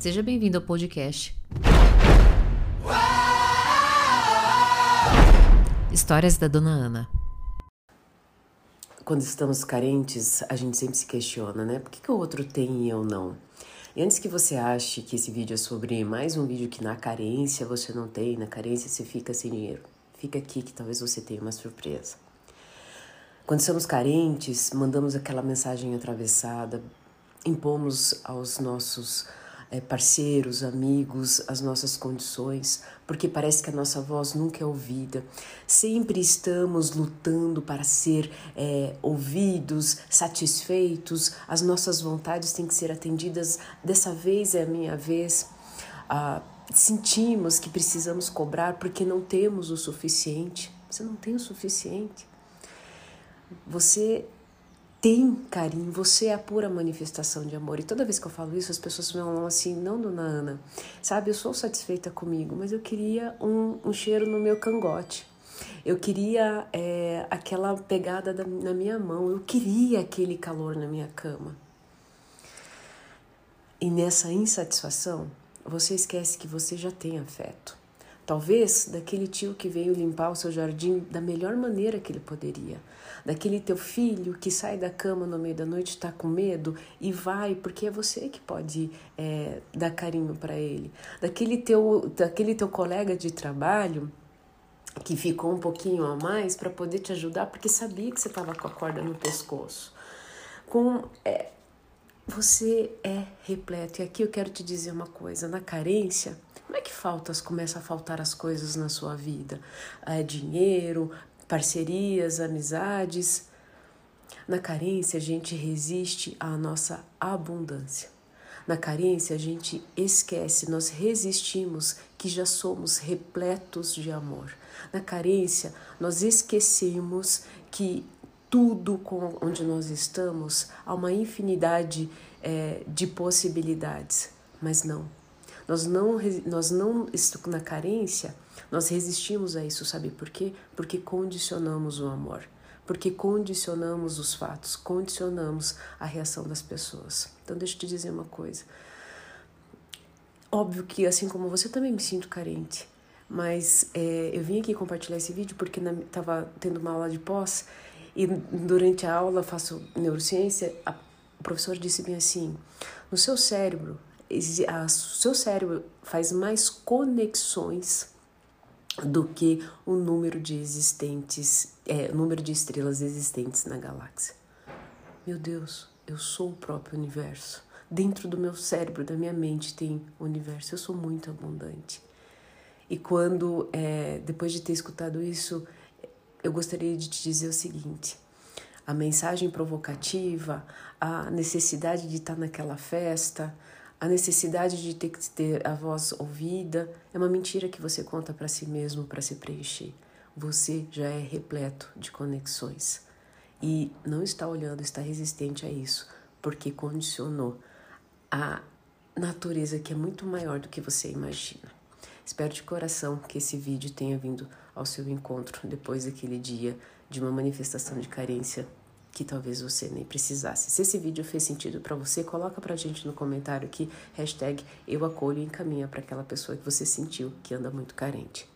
Seja bem-vindo ao podcast. Histórias da Dona Ana. Quando estamos carentes, a gente sempre se questiona, né? Por que, que o outro tem e eu não? E antes que você ache que esse vídeo é sobre mais um vídeo que na carência você não tem, na carência você fica sem dinheiro, fica aqui que talvez você tenha uma surpresa. Quando somos carentes, mandamos aquela mensagem atravessada, impomos aos nossos é, parceiros, amigos, as nossas condições, porque parece que a nossa voz nunca é ouvida. Sempre estamos lutando para ser é, ouvidos, satisfeitos, as nossas vontades têm que ser atendidas. Dessa vez é a minha vez. Ah, sentimos que precisamos cobrar porque não temos o suficiente. Você não tem o suficiente. Você tem carinho, você é a pura manifestação de amor. E toda vez que eu falo isso, as pessoas me falam assim: não, dona Ana, sabe, eu sou satisfeita comigo, mas eu queria um, um cheiro no meu cangote. Eu queria é, aquela pegada da, na minha mão, eu queria aquele calor na minha cama. E nessa insatisfação, você esquece que você já tem afeto. Talvez daquele tio que veio limpar o seu jardim da melhor maneira que ele poderia. Daquele teu filho que sai da cama no meio da noite, está com medo e vai, porque é você que pode é, dar carinho para ele. Daquele teu, daquele teu colega de trabalho que ficou um pouquinho a mais para poder te ajudar, porque sabia que você estava com a corda no pescoço. Com, é, você é repleto. E aqui eu quero te dizer uma coisa: na carência, como é que faltas começa a faltar as coisas na sua vida? É, dinheiro, parcerias, amizades. Na carência, a gente resiste à nossa abundância. Na carência, a gente esquece, nós resistimos que já somos repletos de amor. Na carência, nós esquecemos que tudo com onde nós estamos há uma infinidade é, de possibilidades, mas não. Nós não, nós não, na carência, nós resistimos a isso, sabe por quê? Porque condicionamos o amor, porque condicionamos os fatos, condicionamos a reação das pessoas. Então, deixa eu te dizer uma coisa. Óbvio que, assim como você, também me sinto carente, mas é, eu vim aqui compartilhar esse vídeo porque estava tendo uma aula de pós e durante a aula faço neurociência. A, o professor disse bem assim: no seu cérebro o seu cérebro faz mais conexões do que o número de existentes, é, número de estrelas existentes na galáxia. Meu Deus, eu sou o próprio universo. Dentro do meu cérebro, da minha mente, tem o universo. Eu sou muito abundante. E quando, é, depois de ter escutado isso, eu gostaria de te dizer o seguinte: a mensagem provocativa, a necessidade de estar naquela festa, a necessidade de ter que ter a voz ouvida é uma mentira que você conta para si mesmo para se preencher. Você já é repleto de conexões e não está olhando, está resistente a isso, porque condicionou a natureza que é muito maior do que você imagina. Espero de coração que esse vídeo tenha vindo ao seu encontro depois daquele dia de uma manifestação de carência que talvez você nem precisasse. Se esse vídeo fez sentido para você, coloca pra gente no comentário aqui, hashtag eu acolho e encaminha para aquela pessoa que você sentiu que anda muito carente.